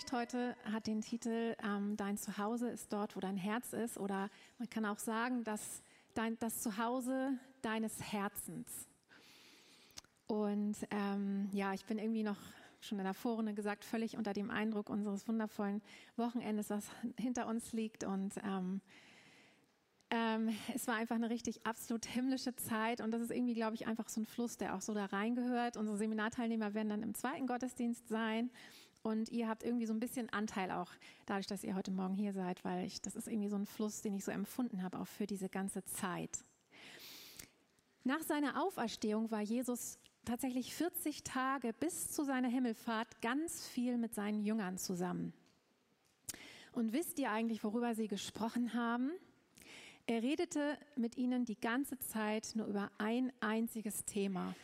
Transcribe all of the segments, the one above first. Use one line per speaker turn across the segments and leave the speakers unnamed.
Predigt heute hat den Titel ähm, Dein Zuhause ist dort, wo dein Herz ist. Oder man kann auch sagen, dass dein, das Zuhause deines Herzens. Und ähm, ja, ich bin irgendwie noch schon in der Vorrunde gesagt, völlig unter dem Eindruck unseres wundervollen Wochenendes, was hinter uns liegt. Und ähm, ähm, es war einfach eine richtig absolut himmlische Zeit und das ist irgendwie, glaube ich, einfach so ein Fluss, der auch so da reingehört. Unsere Seminarteilnehmer werden dann im zweiten Gottesdienst sein und ihr habt irgendwie so ein bisschen Anteil auch dadurch, dass ihr heute Morgen hier seid, weil ich, das ist irgendwie so ein Fluss, den ich so empfunden habe, auch für diese ganze Zeit. Nach seiner Auferstehung war Jesus tatsächlich 40 Tage bis zu seiner Himmelfahrt ganz viel mit seinen Jüngern zusammen. Und wisst ihr eigentlich, worüber sie gesprochen haben? Er redete mit ihnen die ganze Zeit nur über ein einziges Thema.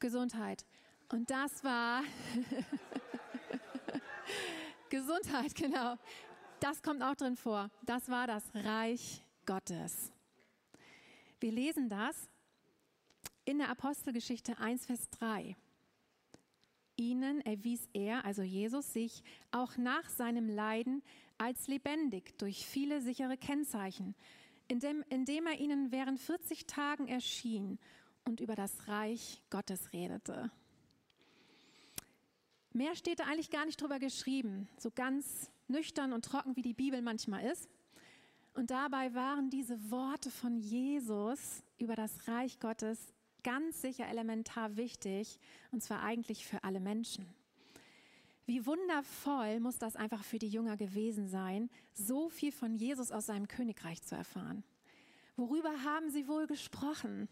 Gesundheit. Und das war Gesundheit, genau. Das kommt auch drin vor. Das war das Reich Gottes. Wir lesen das in der Apostelgeschichte 1, Vers 3. Ihnen erwies er, also Jesus, sich auch nach seinem Leiden als lebendig durch viele sichere Kennzeichen, indem, indem er ihnen während 40 Tagen erschien und über das Reich Gottes redete. Mehr steht da eigentlich gar nicht drüber geschrieben, so ganz nüchtern und trocken wie die Bibel manchmal ist. Und dabei waren diese Worte von Jesus über das Reich Gottes ganz sicher elementar wichtig, und zwar eigentlich für alle Menschen. Wie wundervoll muss das einfach für die Jünger gewesen sein, so viel von Jesus aus seinem Königreich zu erfahren. Worüber haben sie wohl gesprochen?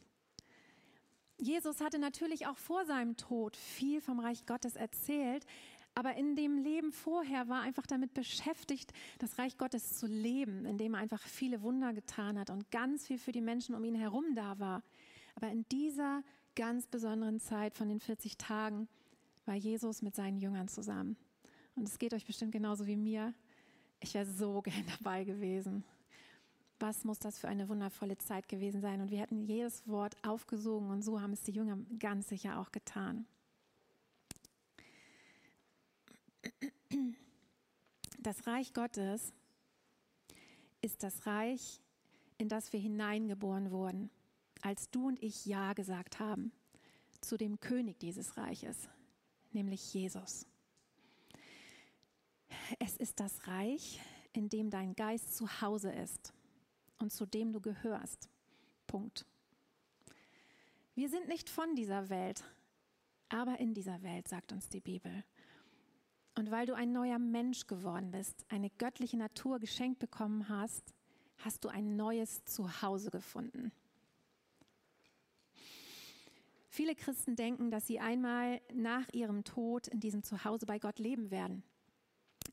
Jesus hatte natürlich auch vor seinem Tod viel vom Reich Gottes erzählt, aber in dem Leben vorher war einfach damit beschäftigt, das Reich Gottes zu leben, indem er einfach viele Wunder getan hat und ganz viel für die Menschen um ihn herum da war. Aber in dieser ganz besonderen Zeit von den 40 Tagen war Jesus mit seinen Jüngern zusammen. Und es geht euch bestimmt genauso wie mir. Ich wäre so gern dabei gewesen. Was muss das für eine wundervolle Zeit gewesen sein? Und wir hätten jedes Wort aufgesogen und so haben es die Jünger ganz sicher auch getan. Das Reich Gottes ist das Reich, in das wir hineingeboren wurden als du und ich Ja gesagt haben zu dem König dieses Reiches, nämlich Jesus. Es ist das Reich, in dem dein Geist zu Hause ist und zu dem du gehörst. Punkt. Wir sind nicht von dieser Welt, aber in dieser Welt, sagt uns die Bibel. Und weil du ein neuer Mensch geworden bist, eine göttliche Natur geschenkt bekommen hast, hast du ein neues Zuhause gefunden. Viele Christen denken, dass sie einmal nach ihrem Tod in diesem Zuhause bei Gott leben werden.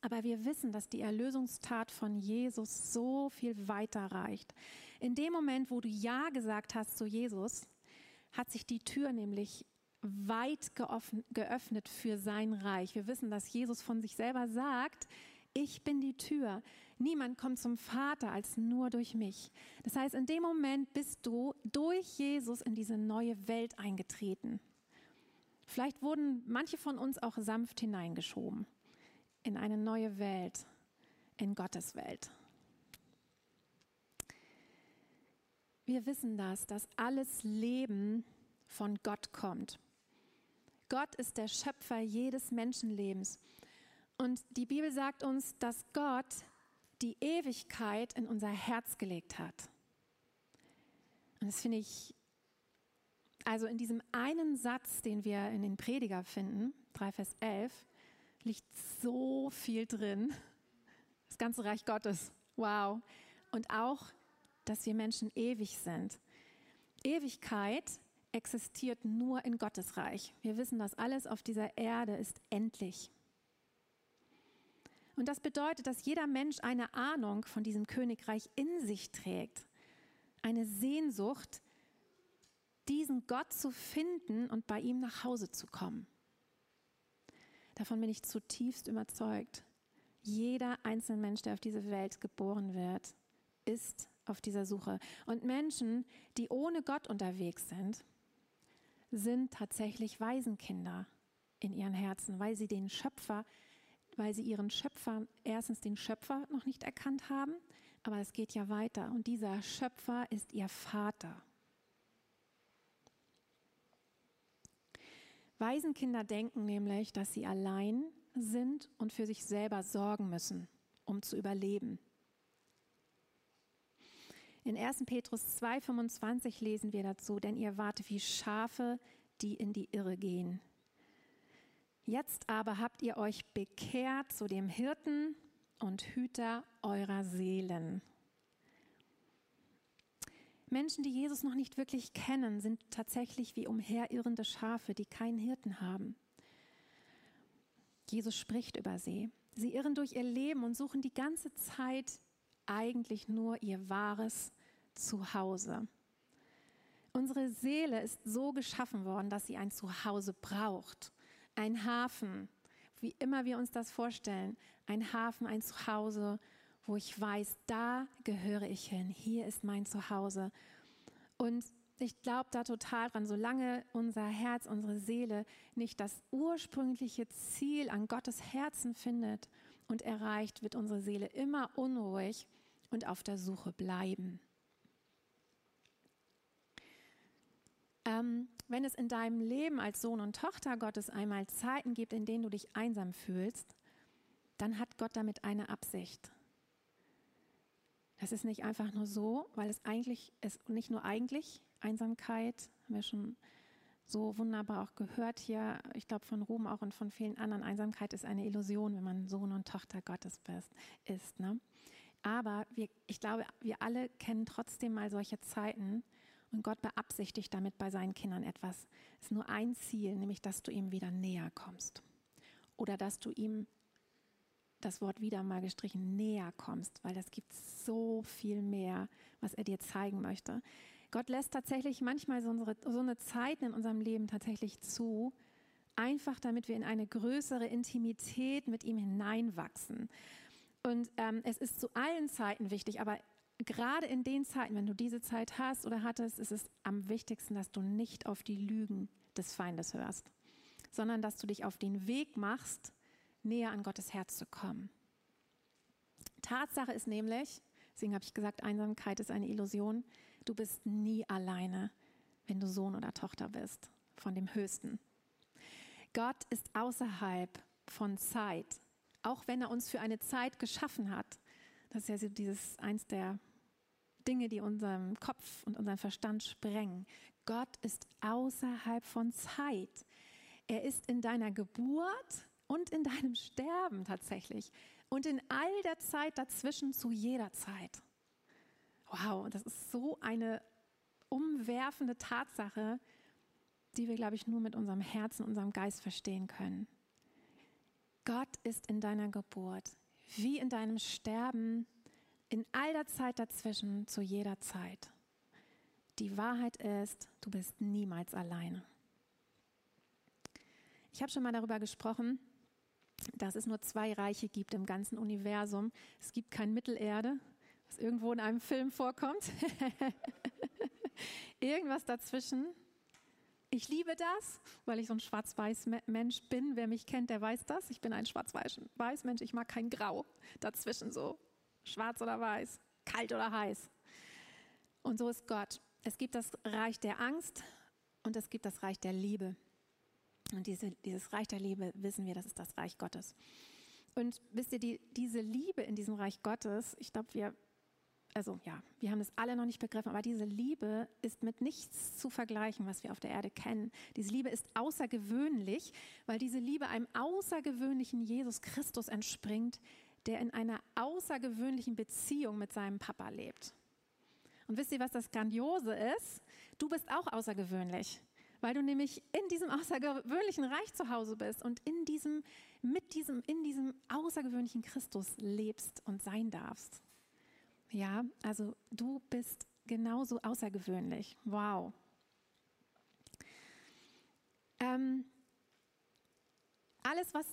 Aber wir wissen, dass die Erlösungstat von Jesus so viel weiter reicht. In dem Moment, wo du Ja gesagt hast zu Jesus, hat sich die Tür nämlich weit geöffnet für sein Reich. Wir wissen, dass Jesus von sich selber sagt, ich bin die Tür. Niemand kommt zum Vater als nur durch mich. Das heißt, in dem Moment bist du durch Jesus in diese neue Welt eingetreten. Vielleicht wurden manche von uns auch sanft hineingeschoben in eine neue Welt, in Gottes Welt. Wir wissen das, dass alles Leben von Gott kommt. Gott ist der Schöpfer jedes Menschenlebens. Und die Bibel sagt uns, dass Gott die Ewigkeit in unser Herz gelegt hat. Und das finde ich, also in diesem einen Satz, den wir in den Prediger finden, 3 Vers 11, liegt so viel drin. Das ganze Reich Gottes. Wow. Und auch, dass wir Menschen ewig sind. Ewigkeit existiert nur in Gottes Reich. Wir wissen, dass alles auf dieser Erde ist endlich. Und das bedeutet, dass jeder Mensch eine Ahnung von diesem Königreich in sich trägt. Eine Sehnsucht, diesen Gott zu finden und bei ihm nach Hause zu kommen. Davon bin ich zutiefst überzeugt. Jeder einzelne Mensch, der auf diese Welt geboren wird, ist auf dieser Suche. Und Menschen, die ohne Gott unterwegs sind, sind tatsächlich Waisenkinder in ihren Herzen, weil sie den Schöpfer weil sie ihren Schöpfer, erstens den Schöpfer noch nicht erkannt haben, aber es geht ja weiter. Und dieser Schöpfer ist ihr Vater. Waisenkinder denken nämlich, dass sie allein sind und für sich selber sorgen müssen, um zu überleben. In 1. Petrus 2,25 lesen wir dazu, denn ihr wart wie Schafe, die in die Irre gehen. Jetzt aber habt ihr euch bekehrt zu dem Hirten und Hüter eurer Seelen. Menschen, die Jesus noch nicht wirklich kennen, sind tatsächlich wie umherirrende Schafe, die keinen Hirten haben. Jesus spricht über sie. Sie irren durch ihr Leben und suchen die ganze Zeit eigentlich nur ihr wahres Zuhause. Unsere Seele ist so geschaffen worden, dass sie ein Zuhause braucht. Ein Hafen, wie immer wir uns das vorstellen. Ein Hafen, ein Zuhause, wo ich weiß, da gehöre ich hin. Hier ist mein Zuhause. Und ich glaube da total dran, solange unser Herz, unsere Seele nicht das ursprüngliche Ziel an Gottes Herzen findet und erreicht, wird unsere Seele immer unruhig und auf der Suche bleiben. Ähm, wenn es in deinem Leben als Sohn und Tochter Gottes einmal Zeiten gibt, in denen du dich einsam fühlst, dann hat Gott damit eine Absicht. Das ist nicht einfach nur so, weil es eigentlich ist nicht nur eigentlich Einsamkeit, haben wir schon so wunderbar auch gehört hier, ich glaube von Ruhm auch und von vielen anderen, Einsamkeit ist eine Illusion, wenn man Sohn und Tochter Gottes ist. Ne? Aber wir, ich glaube, wir alle kennen trotzdem mal solche Zeiten und Gott beabsichtigt damit bei seinen Kindern etwas. Es ist nur ein Ziel, nämlich dass du ihm wieder näher kommst. Oder dass du ihm das Wort wieder mal gestrichen näher kommst, weil das gibt so viel mehr, was er dir zeigen möchte. Gott lässt tatsächlich manchmal so, unsere, so eine Zeit in unserem Leben tatsächlich zu, einfach damit wir in eine größere Intimität mit ihm hineinwachsen. Und ähm, es ist zu allen Zeiten wichtig, aber gerade in den Zeiten, wenn du diese Zeit hast oder hattest, ist es am wichtigsten, dass du nicht auf die Lügen des Feindes hörst, sondern dass du dich auf den Weg machst, näher an Gottes Herz zu kommen. Tatsache ist nämlich, deswegen habe ich gesagt, Einsamkeit ist eine Illusion, du bist nie alleine, wenn du Sohn oder Tochter bist von dem Höchsten. Gott ist außerhalb von Zeit, auch wenn er uns für eine Zeit geschaffen hat. Das ist ja dieses eins der Dinge, die unseren Kopf und unseren Verstand sprengen. Gott ist außerhalb von Zeit. Er ist in deiner Geburt und in deinem Sterben tatsächlich und in all der Zeit dazwischen zu jeder Zeit. Wow, das ist so eine umwerfende Tatsache, die wir, glaube ich, nur mit unserem Herzen, unserem Geist verstehen können. Gott ist in deiner Geburt wie in deinem Sterben in all der Zeit dazwischen, zu jeder Zeit. Die Wahrheit ist, du bist niemals alleine. Ich habe schon mal darüber gesprochen, dass es nur zwei Reiche gibt im ganzen Universum. Es gibt kein Mittelerde, was irgendwo in einem Film vorkommt. Irgendwas dazwischen. Ich liebe das, weil ich so ein schwarz-weiß Mensch bin. Wer mich kennt, der weiß das. Ich bin ein schwarz-weiß Mensch. Ich mag kein Grau dazwischen so. Schwarz oder weiß, kalt oder heiß. Und so ist Gott. Es gibt das Reich der Angst und es gibt das Reich der Liebe. Und diese, dieses Reich der Liebe, wissen wir, das ist das Reich Gottes. Und wisst ihr, die, diese Liebe in diesem Reich Gottes, ich glaube, wir, also ja, wir haben das alle noch nicht begriffen, aber diese Liebe ist mit nichts zu vergleichen, was wir auf der Erde kennen. Diese Liebe ist außergewöhnlich, weil diese Liebe einem außergewöhnlichen Jesus Christus entspringt, der in einer außergewöhnlichen Beziehung mit seinem Papa lebt. Und wisst ihr, was das Grandiose ist? Du bist auch außergewöhnlich, weil du nämlich in diesem außergewöhnlichen Reich zu Hause bist und in diesem, mit diesem, in diesem außergewöhnlichen Christus lebst und sein darfst. Ja, also du bist genauso außergewöhnlich. Wow. Ähm, alles, was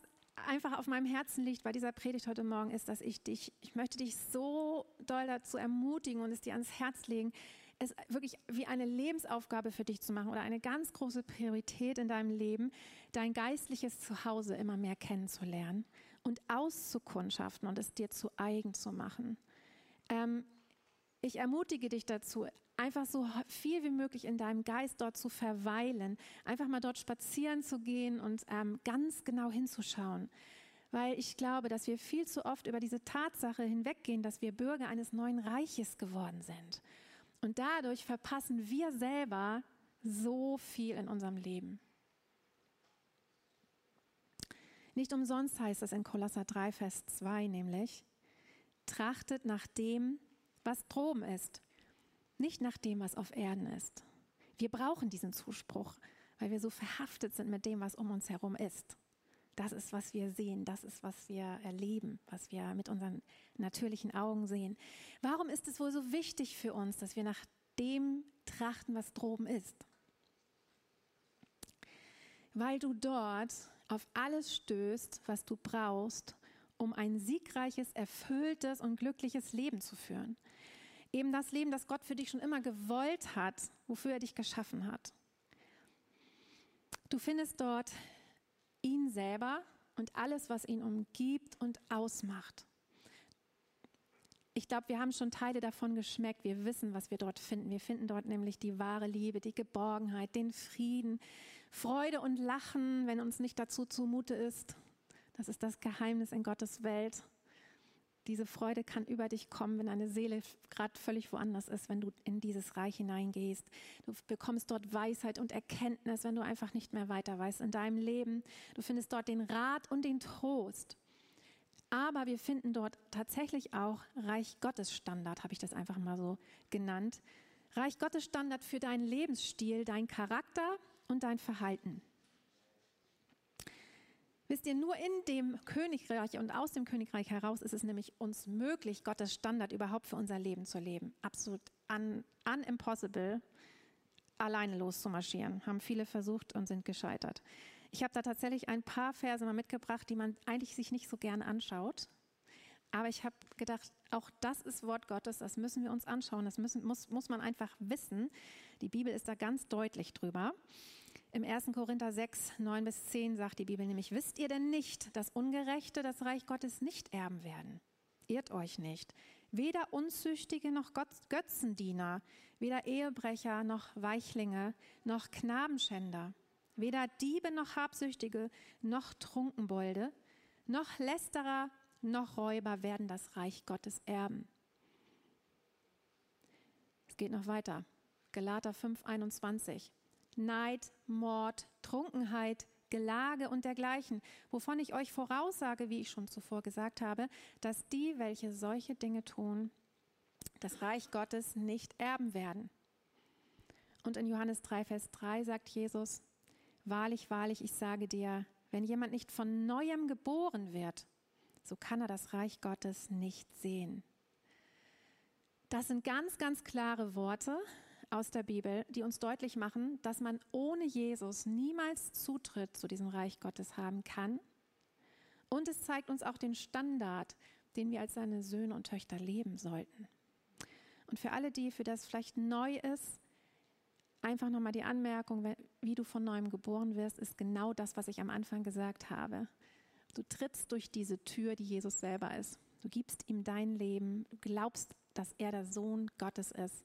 einfach auf meinem Herzen liegt bei dieser Predigt heute Morgen, ist, dass ich dich, ich möchte dich so doll dazu ermutigen und es dir ans Herz legen, es wirklich wie eine Lebensaufgabe für dich zu machen oder eine ganz große Priorität in deinem Leben, dein geistliches Zuhause immer mehr kennenzulernen und auszukundschaften und es dir zu eigen zu machen. Ähm, ich ermutige dich dazu, einfach so viel wie möglich in deinem Geist dort zu verweilen, einfach mal dort spazieren zu gehen und ähm, ganz genau hinzuschauen. Weil ich glaube, dass wir viel zu oft über diese Tatsache hinweggehen, dass wir Bürger eines neuen Reiches geworden sind. Und dadurch verpassen wir selber so viel in unserem Leben. Nicht umsonst heißt es in Kolosser 3, Vers 2 nämlich, trachtet nach dem, was droben ist, nicht nach dem, was auf Erden ist. Wir brauchen diesen Zuspruch, weil wir so verhaftet sind mit dem, was um uns herum ist. Das ist, was wir sehen, das ist, was wir erleben, was wir mit unseren natürlichen Augen sehen. Warum ist es wohl so wichtig für uns, dass wir nach dem trachten, was droben ist? Weil du dort auf alles stößt, was du brauchst, um ein siegreiches, erfülltes und glückliches Leben zu führen. Eben das Leben, das Gott für dich schon immer gewollt hat, wofür er dich geschaffen hat. Du findest dort ihn selber und alles, was ihn umgibt und ausmacht. Ich glaube, wir haben schon Teile davon geschmeckt. Wir wissen, was wir dort finden. Wir finden dort nämlich die wahre Liebe, die Geborgenheit, den Frieden, Freude und Lachen, wenn uns nicht dazu zumute ist. Das ist das Geheimnis in Gottes Welt. Diese Freude kann über dich kommen, wenn deine Seele gerade völlig woanders ist, wenn du in dieses Reich hineingehst. Du bekommst dort Weisheit und Erkenntnis, wenn du einfach nicht mehr weiter weißt in deinem Leben. Du findest dort den Rat und den Trost. Aber wir finden dort tatsächlich auch Reich Gottes Standard, habe ich das einfach mal so genannt. Reich Gottes Standard für deinen Lebensstil, deinen Charakter und dein Verhalten. Wisst ihr, nur in dem Königreich und aus dem Königreich heraus ist es nämlich uns möglich, Gottes Standard überhaupt für unser Leben zu leben. Absolut un, unimpossible, alleine loszumarschieren. Haben viele versucht und sind gescheitert. Ich habe da tatsächlich ein paar Verse mal mitgebracht, die man eigentlich sich nicht so gern anschaut. Aber ich habe gedacht, auch das ist Wort Gottes, das müssen wir uns anschauen, das müssen, muss, muss man einfach wissen. Die Bibel ist da ganz deutlich drüber. Im 1. Korinther 6, 9 bis 10 sagt die Bibel nämlich, wisst ihr denn nicht, dass Ungerechte das Reich Gottes nicht erben werden? Irrt euch nicht. Weder Unzüchtige noch Götzendiener, weder Ehebrecher noch Weichlinge noch Knabenschänder, weder Diebe noch Habsüchtige noch Trunkenbolde, noch Lästerer noch Räuber werden das Reich Gottes erben. Es geht noch weiter. Galater 5, 21. Neid, Mord, Trunkenheit, Gelage und dergleichen, wovon ich euch voraussage, wie ich schon zuvor gesagt habe, dass die, welche solche Dinge tun, das Reich Gottes nicht erben werden. Und in Johannes 3, Vers 3 sagt Jesus, Wahrlich, wahrlich, ich sage dir, wenn jemand nicht von neuem geboren wird, so kann er das Reich Gottes nicht sehen. Das sind ganz, ganz klare Worte, aus der Bibel, die uns deutlich machen, dass man ohne Jesus niemals Zutritt zu diesem Reich Gottes haben kann. Und es zeigt uns auch den Standard, den wir als seine Söhne und Töchter leben sollten. Und für alle, die für das vielleicht neu ist, einfach nochmal die Anmerkung, wie du von neuem geboren wirst, ist genau das, was ich am Anfang gesagt habe. Du trittst durch diese Tür, die Jesus selber ist. Du gibst ihm dein Leben, du glaubst, dass er der Sohn Gottes ist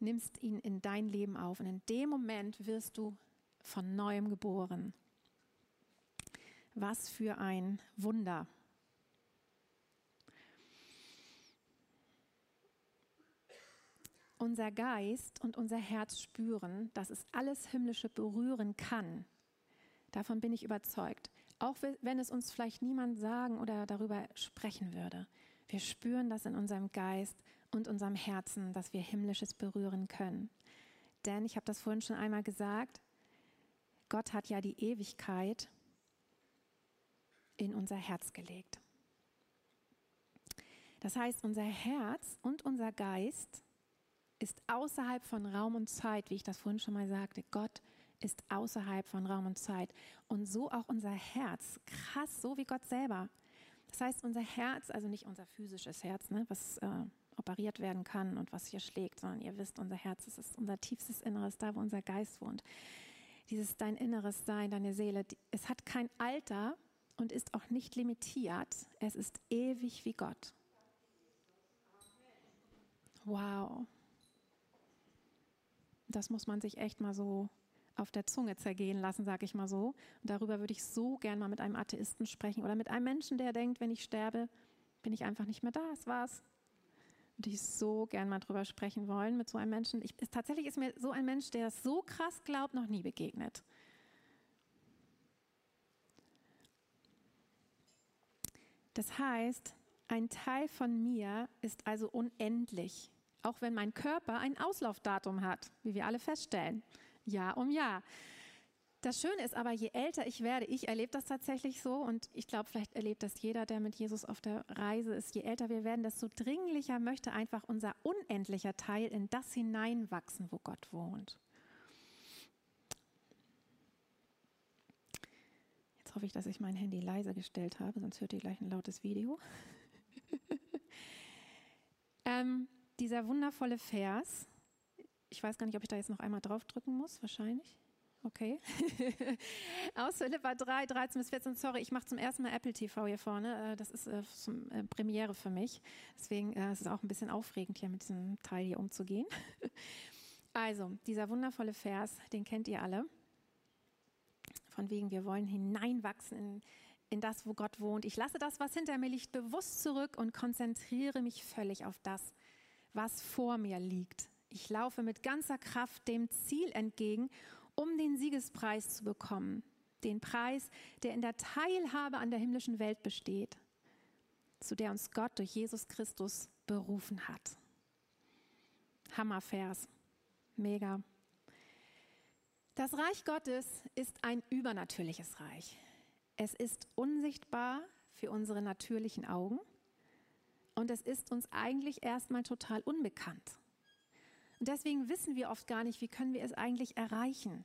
nimmst ihn in dein Leben auf und in dem Moment wirst du von neuem geboren. Was für ein Wunder. Unser Geist und unser Herz spüren, dass es alles Himmlische berühren kann. Davon bin ich überzeugt. Auch wenn es uns vielleicht niemand sagen oder darüber sprechen würde. Wir spüren das in unserem Geist und unserem Herzen, dass wir Himmlisches berühren können. Denn, ich habe das vorhin schon einmal gesagt, Gott hat ja die Ewigkeit in unser Herz gelegt. Das heißt, unser Herz und unser Geist ist außerhalb von Raum und Zeit, wie ich das vorhin schon mal sagte. Gott ist außerhalb von Raum und Zeit. Und so auch unser Herz. Krass, so wie Gott selber. Das heißt, unser Herz, also nicht unser physisches Herz, ne, was äh, operiert werden kann und was hier schlägt, sondern ihr wisst, unser Herz das ist unser tiefstes Inneres, da wo unser Geist wohnt. Dieses dein inneres Sein, deine Seele, es hat kein Alter und ist auch nicht limitiert. Es ist ewig wie Gott. Wow. Das muss man sich echt mal so auf der Zunge zergehen lassen, sage ich mal so. Und darüber würde ich so gern mal mit einem Atheisten sprechen oder mit einem Menschen, der denkt, wenn ich sterbe, bin ich einfach nicht mehr da. Das war's. Würde ich so gern mal drüber sprechen wollen mit so einem Menschen. Ich, tatsächlich ist mir so ein Mensch, der das so krass glaubt, noch nie begegnet. Das heißt, ein Teil von mir ist also unendlich, auch wenn mein Körper ein Auslaufdatum hat, wie wir alle feststellen, Jahr um Jahr. Das Schöne ist aber, je älter ich werde, ich erlebe das tatsächlich so und ich glaube, vielleicht erlebt das jeder, der mit Jesus auf der Reise ist. Je älter wir werden, desto dringlicher möchte einfach unser unendlicher Teil in das hineinwachsen, wo Gott wohnt. Jetzt hoffe ich, dass ich mein Handy leise gestellt habe, sonst hört ihr gleich ein lautes Video. ähm, dieser wundervolle Vers, ich weiß gar nicht, ob ich da jetzt noch einmal draufdrücken muss, wahrscheinlich. Okay. Aus Philippa 3, 13 bis 14. Sorry, ich mache zum ersten Mal Apple TV hier vorne. Äh, das ist äh, zum, äh, Premiere für mich. Deswegen ist es auch ein bisschen aufregend, hier mit diesem Teil hier umzugehen. also, dieser wundervolle Vers, den kennt ihr alle. Von wegen, wir wollen hineinwachsen in, in das, wo Gott wohnt. Ich lasse das, was hinter mir liegt, bewusst zurück und konzentriere mich völlig auf das, was vor mir liegt. Ich laufe mit ganzer Kraft dem Ziel entgegen um den Siegespreis zu bekommen. Den Preis, der in der Teilhabe an der himmlischen Welt besteht, zu der uns Gott durch Jesus Christus berufen hat. Hammervers. Mega. Das Reich Gottes ist ein übernatürliches Reich. Es ist unsichtbar für unsere natürlichen Augen und es ist uns eigentlich erstmal total unbekannt. Und deswegen wissen wir oft gar nicht, wie können wir es eigentlich erreichen.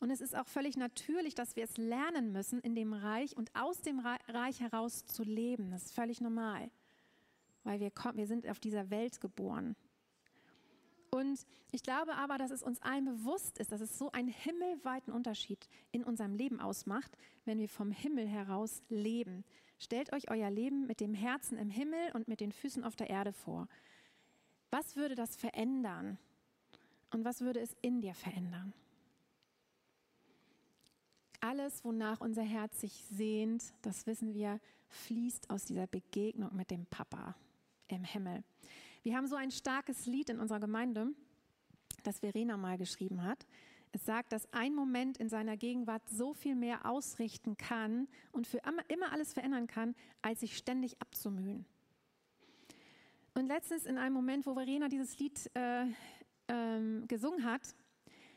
Und es ist auch völlig natürlich, dass wir es lernen müssen, in dem Reich und aus dem Reich heraus zu leben. Das ist völlig normal, weil wir, kommen, wir sind auf dieser Welt geboren. Und ich glaube aber, dass es uns allen bewusst ist, dass es so einen himmelweiten Unterschied in unserem Leben ausmacht, wenn wir vom Himmel heraus leben. Stellt euch euer Leben mit dem Herzen im Himmel und mit den Füßen auf der Erde vor. Was würde das verändern? Und was würde es in dir verändern? Alles, wonach unser Herz sich sehnt, das wissen wir, fließt aus dieser Begegnung mit dem Papa im Himmel. Wir haben so ein starkes Lied in unserer Gemeinde, das Verena mal geschrieben hat. Es sagt, dass ein Moment in seiner Gegenwart so viel mehr ausrichten kann und für immer alles verändern kann, als sich ständig abzumühen. Und letztens in einem Moment, wo Verena dieses Lied äh, ähm, gesungen hat,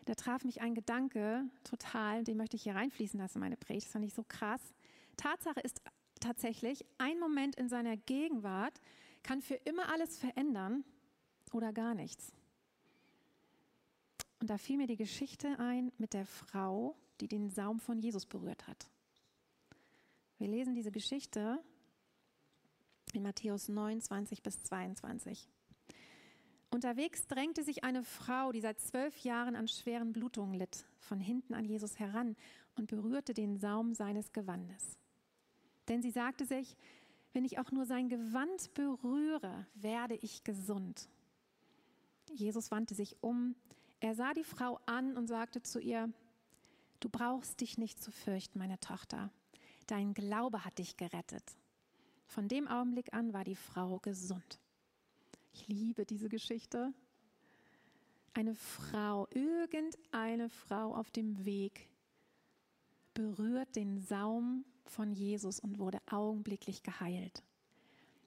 da traf mich ein Gedanke total, den möchte ich hier reinfließen lassen, meine Predigt. Das fand ich so krass. Tatsache ist tatsächlich, ein Moment in seiner Gegenwart kann für immer alles verändern oder gar nichts. Und da fiel mir die Geschichte ein mit der Frau, die den Saum von Jesus berührt hat. Wir lesen diese Geschichte in Matthäus 9, 20 bis 22. Unterwegs drängte sich eine Frau, die seit zwölf Jahren an schweren Blutungen litt, von hinten an Jesus heran und berührte den Saum seines Gewandes. Denn sie sagte sich, wenn ich auch nur sein Gewand berühre, werde ich gesund. Jesus wandte sich um, er sah die Frau an und sagte zu ihr, du brauchst dich nicht zu fürchten, meine Tochter, dein Glaube hat dich gerettet. Von dem Augenblick an war die Frau gesund. Ich liebe diese Geschichte. Eine Frau, irgendeine Frau auf dem Weg berührt den Saum von Jesus und wurde augenblicklich geheilt.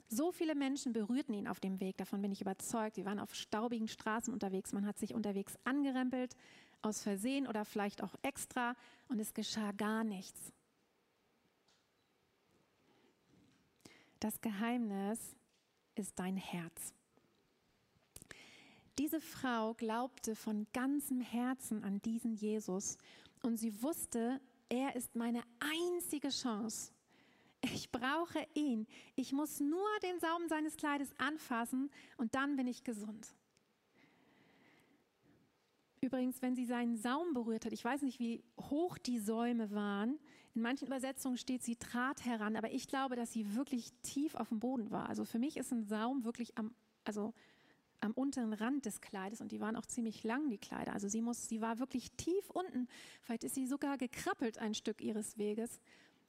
So viele Menschen berührten ihn auf dem Weg, davon bin ich überzeugt. Sie waren auf staubigen Straßen unterwegs, man hat sich unterwegs angerempelt, aus Versehen oder vielleicht auch extra, und es geschah gar nichts. Das Geheimnis ist dein Herz. Diese Frau glaubte von ganzem Herzen an diesen Jesus und sie wusste, er ist meine einzige Chance. Ich brauche ihn. Ich muss nur den Saum seines Kleides anfassen und dann bin ich gesund. Übrigens, wenn sie seinen Saum berührt hat, ich weiß nicht, wie hoch die Säume waren, In manchen Übersetzungen steht, sie trat heran, aber ich glaube, dass sie wirklich tief auf dem Boden war. Also für mich ist ein Saum wirklich am, also am unteren Rand des Kleides und die waren auch ziemlich lang, die Kleider. Also sie, muss, sie war wirklich tief unten. Vielleicht ist sie sogar gekrabbelt ein Stück ihres Weges.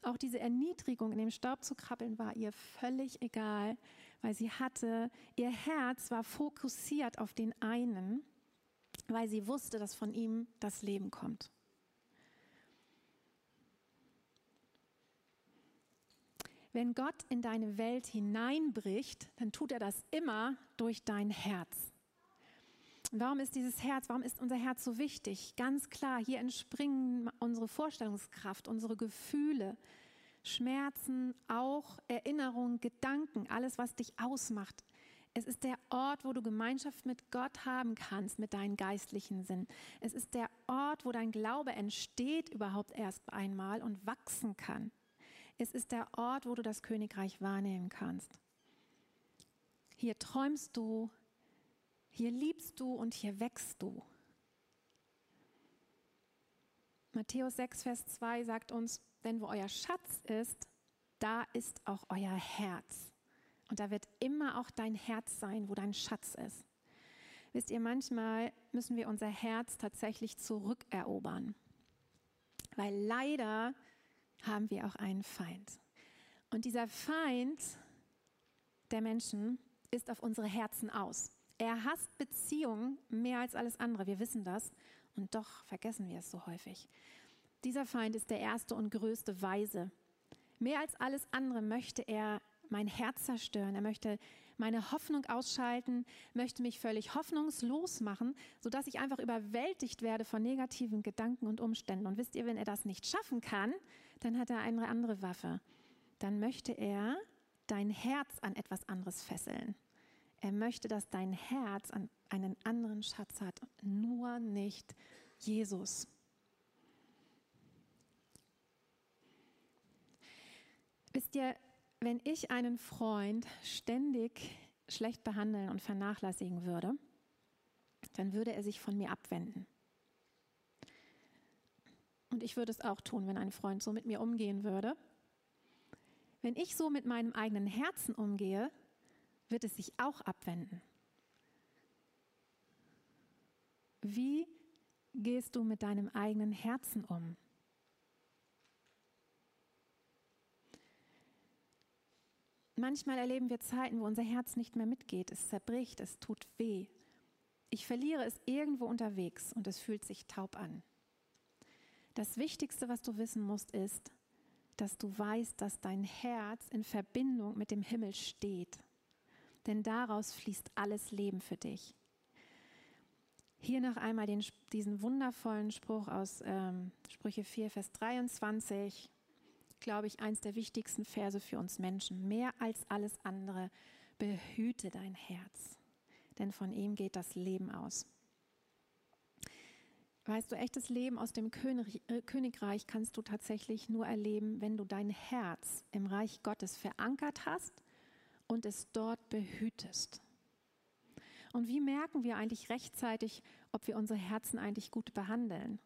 Auch diese Erniedrigung in dem Staub zu krabbeln war ihr völlig egal, weil sie hatte, ihr Herz war fokussiert auf den einen, weil sie wusste, dass von ihm das Leben kommt. Wenn Gott in deine Welt hineinbricht, dann tut er das immer durch dein Herz. Warum ist dieses Herz, warum ist unser Herz so wichtig? Ganz klar, hier entspringen unsere Vorstellungskraft, unsere Gefühle, Schmerzen, auch Erinnerungen, Gedanken, alles, was dich ausmacht. Es ist der Ort, wo du Gemeinschaft mit Gott haben kannst, mit deinen geistlichen Sinn. Es ist der Ort, wo dein Glaube entsteht überhaupt erst einmal und wachsen kann. Es ist der Ort, wo du das Königreich wahrnehmen kannst. Hier träumst du, hier liebst du und hier wächst du. Matthäus 6, Vers 2 sagt uns, denn wo euer Schatz ist, da ist auch euer Herz. Und da wird immer auch dein Herz sein, wo dein Schatz ist. Wisst ihr, manchmal müssen wir unser Herz tatsächlich zurückerobern. Weil leider haben wir auch einen Feind. Und dieser Feind der Menschen ist auf unsere Herzen aus. Er hasst Beziehungen mehr als alles andere. Wir wissen das. Und doch vergessen wir es so häufig. Dieser Feind ist der erste und größte Weise. Mehr als alles andere möchte er mein Herz zerstören. Er möchte meine Hoffnung ausschalten, möchte mich völlig hoffnungslos machen, sodass ich einfach überwältigt werde von negativen Gedanken und Umständen. Und wisst ihr, wenn er das nicht schaffen kann, dann hat er eine andere Waffe. Dann möchte er dein Herz an etwas anderes fesseln. Er möchte, dass dein Herz an einen anderen Schatz hat, nur nicht Jesus. Wisst ihr, wenn ich einen Freund ständig schlecht behandeln und vernachlässigen würde, dann würde er sich von mir abwenden. Und ich würde es auch tun, wenn ein Freund so mit mir umgehen würde. Wenn ich so mit meinem eigenen Herzen umgehe, wird es sich auch abwenden. Wie gehst du mit deinem eigenen Herzen um? Manchmal erleben wir Zeiten, wo unser Herz nicht mehr mitgeht. Es zerbricht, es tut weh. Ich verliere es irgendwo unterwegs und es fühlt sich taub an. Das Wichtigste, was du wissen musst, ist, dass du weißt, dass dein Herz in Verbindung mit dem Himmel steht. Denn daraus fließt alles Leben für dich. Hier noch einmal den, diesen wundervollen Spruch aus ähm, Sprüche 4, Vers 23. Glaube ich, eins der wichtigsten Verse für uns Menschen. Mehr als alles andere, behüte dein Herz, denn von ihm geht das Leben aus. Weißt du, echtes Leben aus dem äh, Königreich kannst du tatsächlich nur erleben, wenn du dein Herz im Reich Gottes verankert hast und es dort behütest. Und wie merken wir eigentlich rechtzeitig, ob wir unsere Herzen eigentlich gut behandeln?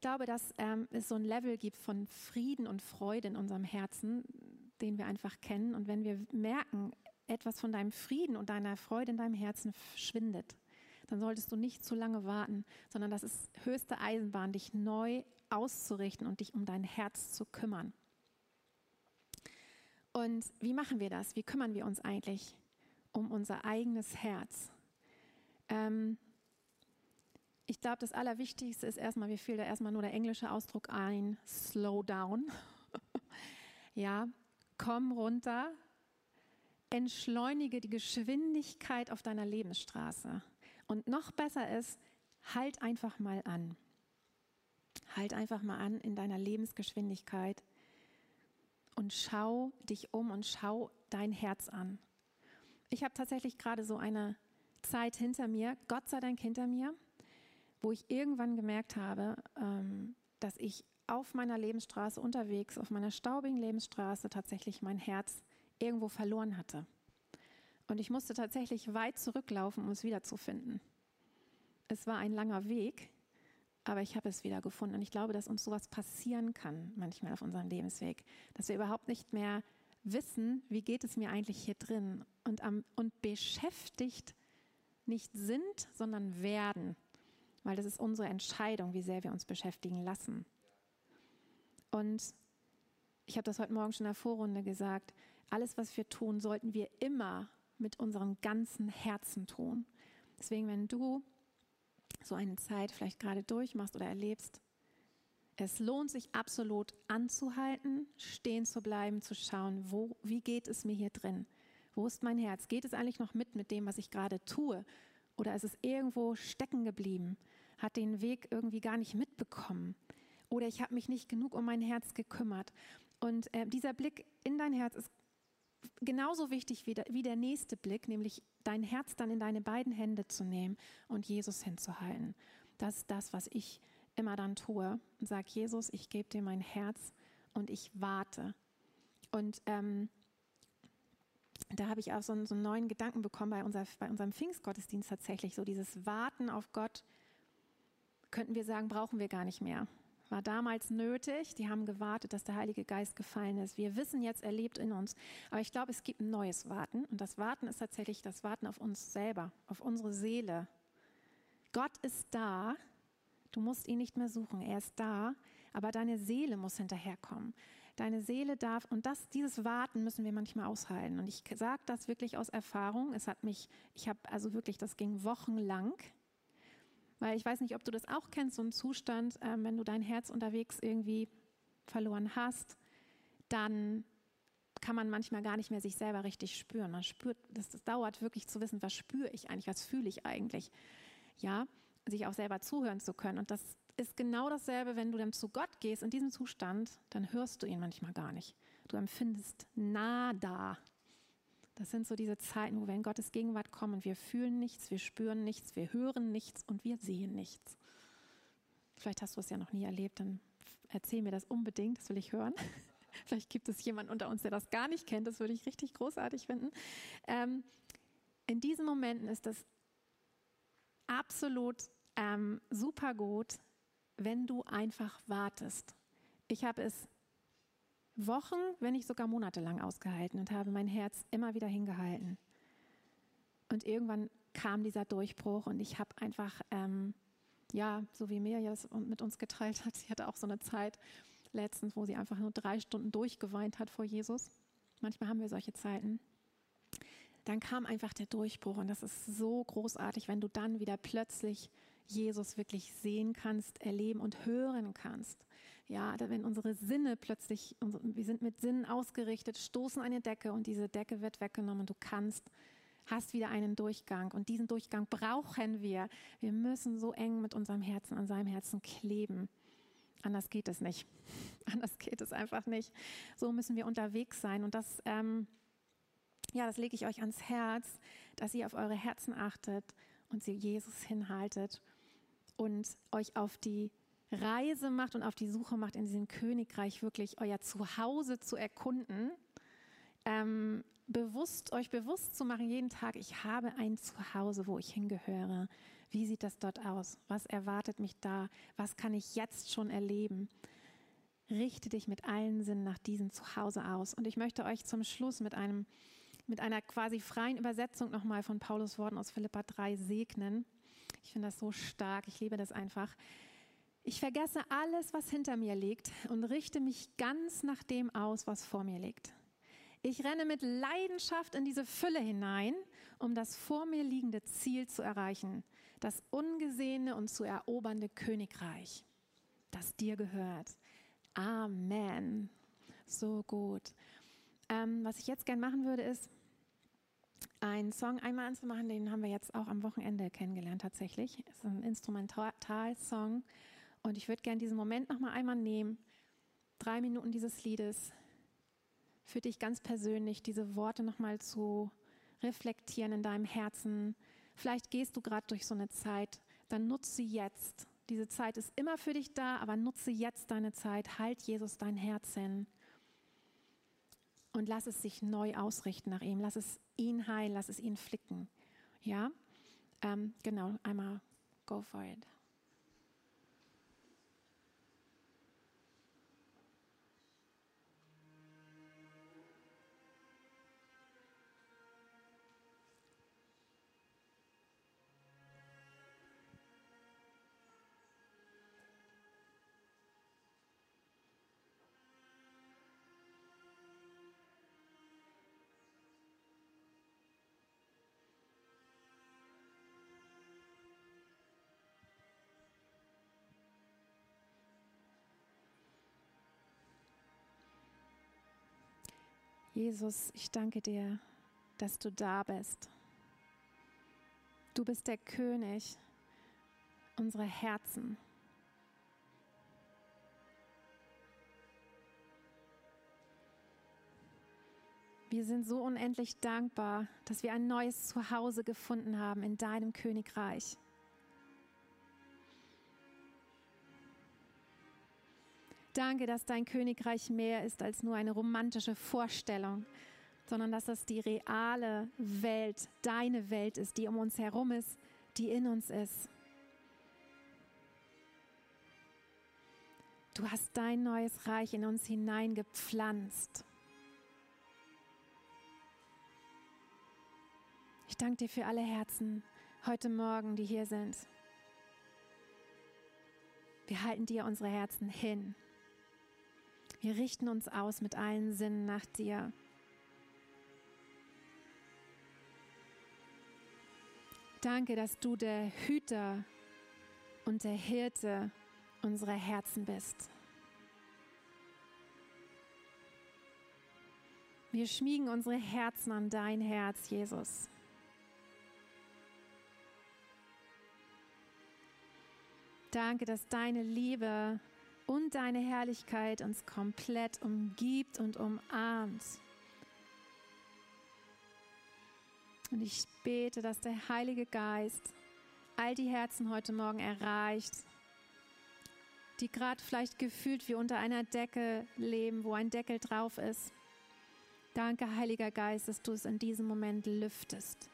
Ich glaube, dass ähm, es so ein Level gibt von Frieden und Freude in unserem Herzen, den wir einfach kennen. Und wenn wir merken, etwas von deinem Frieden und deiner Freude in deinem Herzen schwindet, dann solltest du nicht zu lange warten, sondern das ist höchste Eisenbahn, dich neu auszurichten und dich um dein Herz zu kümmern. Und wie machen wir das? Wie kümmern wir uns eigentlich um unser eigenes Herz? Ähm, ich glaube, das Allerwichtigste ist erstmal, mir fiel da erstmal nur der englische Ausdruck ein, slow down. ja, komm runter, entschleunige die Geschwindigkeit auf deiner Lebensstraße. Und noch besser ist, halt einfach mal an. Halt einfach mal an in deiner Lebensgeschwindigkeit und schau dich um und schau dein Herz an. Ich habe tatsächlich gerade so eine Zeit hinter mir, Gott sei Dank hinter mir, wo ich irgendwann gemerkt habe, ähm, dass ich auf meiner Lebensstraße unterwegs, auf meiner staubigen Lebensstraße tatsächlich mein Herz irgendwo verloren hatte. Und ich musste tatsächlich weit zurücklaufen, um es wiederzufinden. Es war ein langer Weg aber ich habe es wieder gefunden. Und ich glaube, dass uns sowas passieren kann manchmal auf unserem Lebensweg, dass wir überhaupt nicht mehr wissen, wie geht es mir eigentlich hier drin und, am, und beschäftigt nicht sind, sondern werden, weil das ist unsere Entscheidung, wie sehr wir uns beschäftigen lassen. Und ich habe das heute Morgen schon in der Vorrunde gesagt, alles, was wir tun, sollten wir immer mit unserem ganzen Herzen tun. Deswegen, wenn du so eine Zeit vielleicht gerade durchmachst oder erlebst, es lohnt sich absolut anzuhalten, stehen zu bleiben, zu schauen, wo, wie geht es mir hier drin? Wo ist mein Herz? Geht es eigentlich noch mit mit dem, was ich gerade tue? Oder ist es irgendwo stecken geblieben? Hat den Weg irgendwie gar nicht mitbekommen? Oder ich habe mich nicht genug um mein Herz gekümmert? Und äh, dieser Blick in dein Herz ist genauso wichtig wie der, wie der nächste Blick, nämlich dein Herz dann in deine beiden Hände zu nehmen und Jesus hinzuhalten. Das ist das, was ich immer dann tue sage, Jesus, ich gebe dir mein Herz und ich warte. Und ähm, da habe ich auch so einen, so einen, neuen Gedanken bekommen bei, unser, bei unserem Pfingstgottesdienst tatsächlich. So dieses Warten auf Gott, könnten wir sagen, brauchen wir gar nicht mehr war damals nötig. Die haben gewartet, dass der Heilige Geist gefallen ist. Wir wissen jetzt, er lebt in uns. Aber ich glaube, es gibt ein neues Warten. Und das Warten ist tatsächlich das Warten auf uns selber, auf unsere Seele. Gott ist da. Du musst ihn nicht mehr suchen. Er ist da. Aber deine Seele muss hinterherkommen. Deine Seele darf, und das, dieses Warten müssen wir manchmal aushalten. Und ich sage das wirklich aus Erfahrung. Es hat mich, ich habe also wirklich, das ging wochenlang weil ich weiß nicht, ob du das auch kennst, so ein Zustand, ähm, wenn du dein Herz unterwegs irgendwie verloren hast, dann kann man manchmal gar nicht mehr sich selber richtig spüren. Man spürt, das, das dauert wirklich zu wissen, was spüre ich eigentlich, was fühle ich eigentlich. Ja, sich auch selber zuhören zu können. Und das ist genau dasselbe, wenn du dann zu Gott gehst in diesem Zustand, dann hörst du ihn manchmal gar nicht. Du empfindest nada. Das sind so diese Zeiten, wo wir in Gottes Gegenwart kommen. Wir fühlen nichts, wir spüren nichts, wir hören nichts und wir sehen nichts. Vielleicht hast du es ja noch nie erlebt, dann erzähl mir das unbedingt, das will ich hören. Vielleicht gibt es jemanden unter uns, der das gar nicht kennt, das würde ich richtig großartig finden. Ähm, in diesen Momenten ist das absolut ähm, super gut, wenn du einfach wartest. Ich habe es Wochen, wenn nicht sogar monatelang ausgehalten und habe mein Herz immer wieder hingehalten. Und irgendwann kam dieser Durchbruch und ich habe einfach, ähm, ja, so wie Mirja es mit uns geteilt hat, sie hatte auch so eine Zeit letztens, wo sie einfach nur drei Stunden durchgeweint hat vor Jesus. Manchmal haben wir solche Zeiten. Dann kam einfach der Durchbruch und das ist so großartig, wenn du dann wieder plötzlich Jesus wirklich sehen kannst, erleben und hören kannst. Ja, wenn unsere Sinne plötzlich, wir sind mit Sinnen ausgerichtet, stoßen eine Decke und diese Decke wird weggenommen und du kannst, hast wieder einen Durchgang und diesen Durchgang brauchen wir. Wir müssen so eng mit unserem Herzen an seinem Herzen kleben. Anders geht es nicht. Anders geht es einfach nicht. So müssen wir unterwegs sein und das, ähm, ja, das lege ich euch ans Herz, dass ihr auf eure Herzen achtet und sie Jesus hinhaltet und euch auf die Reise macht und auf die Suche macht, in diesem Königreich wirklich euer Zuhause zu erkunden, ähm, bewusst, euch bewusst zu machen, jeden Tag, ich habe ein Zuhause, wo ich hingehöre. Wie sieht das dort aus? Was erwartet mich da? Was kann ich jetzt schon erleben? Richte dich mit allen Sinnen nach diesem Zuhause aus. Und ich möchte euch zum Schluss mit einem, mit einer quasi freien Übersetzung nochmal von Paulus Worten aus Philippa 3 segnen. Ich finde das so stark. Ich liebe das einfach. Ich vergesse alles, was hinter mir liegt und richte mich ganz nach dem aus, was vor mir liegt. Ich renne mit Leidenschaft in diese Fülle hinein, um das vor mir liegende Ziel zu erreichen, das ungesehene und zu erobernde Königreich, das dir gehört. Amen. So gut. Ähm, was ich jetzt gern machen würde, ist, einen Song einmal anzumachen, den haben wir jetzt auch am Wochenende kennengelernt tatsächlich. Es ist ein Instrumentalsong und ich würde gerne diesen Moment noch mal einmal nehmen, drei Minuten dieses Liedes, für dich ganz persönlich diese Worte noch mal zu reflektieren in deinem Herzen. Vielleicht gehst du gerade durch so eine Zeit, dann nutze jetzt. Diese Zeit ist immer für dich da, aber nutze jetzt deine Zeit. Halt Jesus dein Herz hin und lass es sich neu ausrichten nach ihm. Lass es ihn heilen, lass es ihn flicken. Ja, ähm, genau, einmal go for it. Jesus, ich danke dir, dass du da bist. Du bist der König unserer Herzen. Wir sind so unendlich dankbar, dass wir ein neues Zuhause gefunden haben in deinem Königreich. Danke, dass dein Königreich mehr ist als nur eine romantische Vorstellung, sondern dass es die reale Welt, deine Welt ist, die um uns herum ist, die in uns ist. Du hast dein neues Reich in uns hineingepflanzt. Ich danke dir für alle Herzen heute Morgen, die hier sind. Wir halten dir unsere Herzen hin. Wir richten uns aus mit allen Sinnen nach dir. Danke, dass du der Hüter und der Hirte unserer Herzen bist. Wir schmiegen unsere Herzen an dein Herz, Jesus. Danke, dass deine Liebe und deine Herrlichkeit uns komplett umgibt und umarmt. Und ich bete, dass der Heilige Geist all die Herzen heute Morgen erreicht, die gerade vielleicht gefühlt wie unter einer Decke leben, wo ein Deckel drauf ist. Danke, Heiliger Geist, dass du es in diesem Moment lüftest.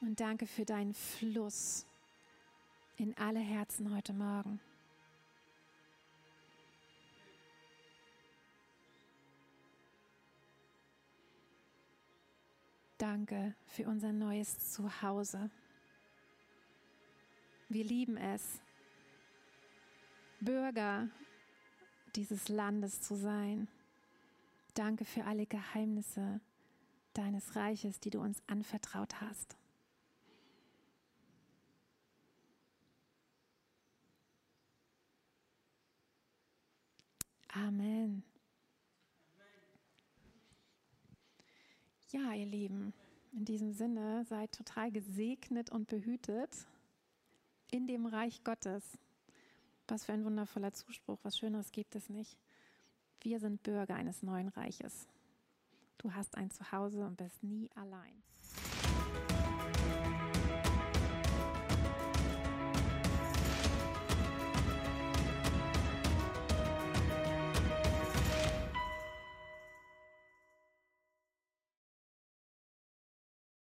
Und danke für deinen Fluss in alle Herzen heute Morgen. Danke für unser neues Zuhause. Wir lieben es, Bürger dieses Landes zu sein. Danke für alle Geheimnisse deines Reiches, die du uns anvertraut hast. Amen. Ja, ihr Lieben, in diesem Sinne seid total gesegnet und behütet in dem Reich Gottes. Was für ein wundervoller Zuspruch, was Schöneres gibt es nicht. Wir sind Bürger eines neuen Reiches. Du hast ein Zuhause und bist nie allein.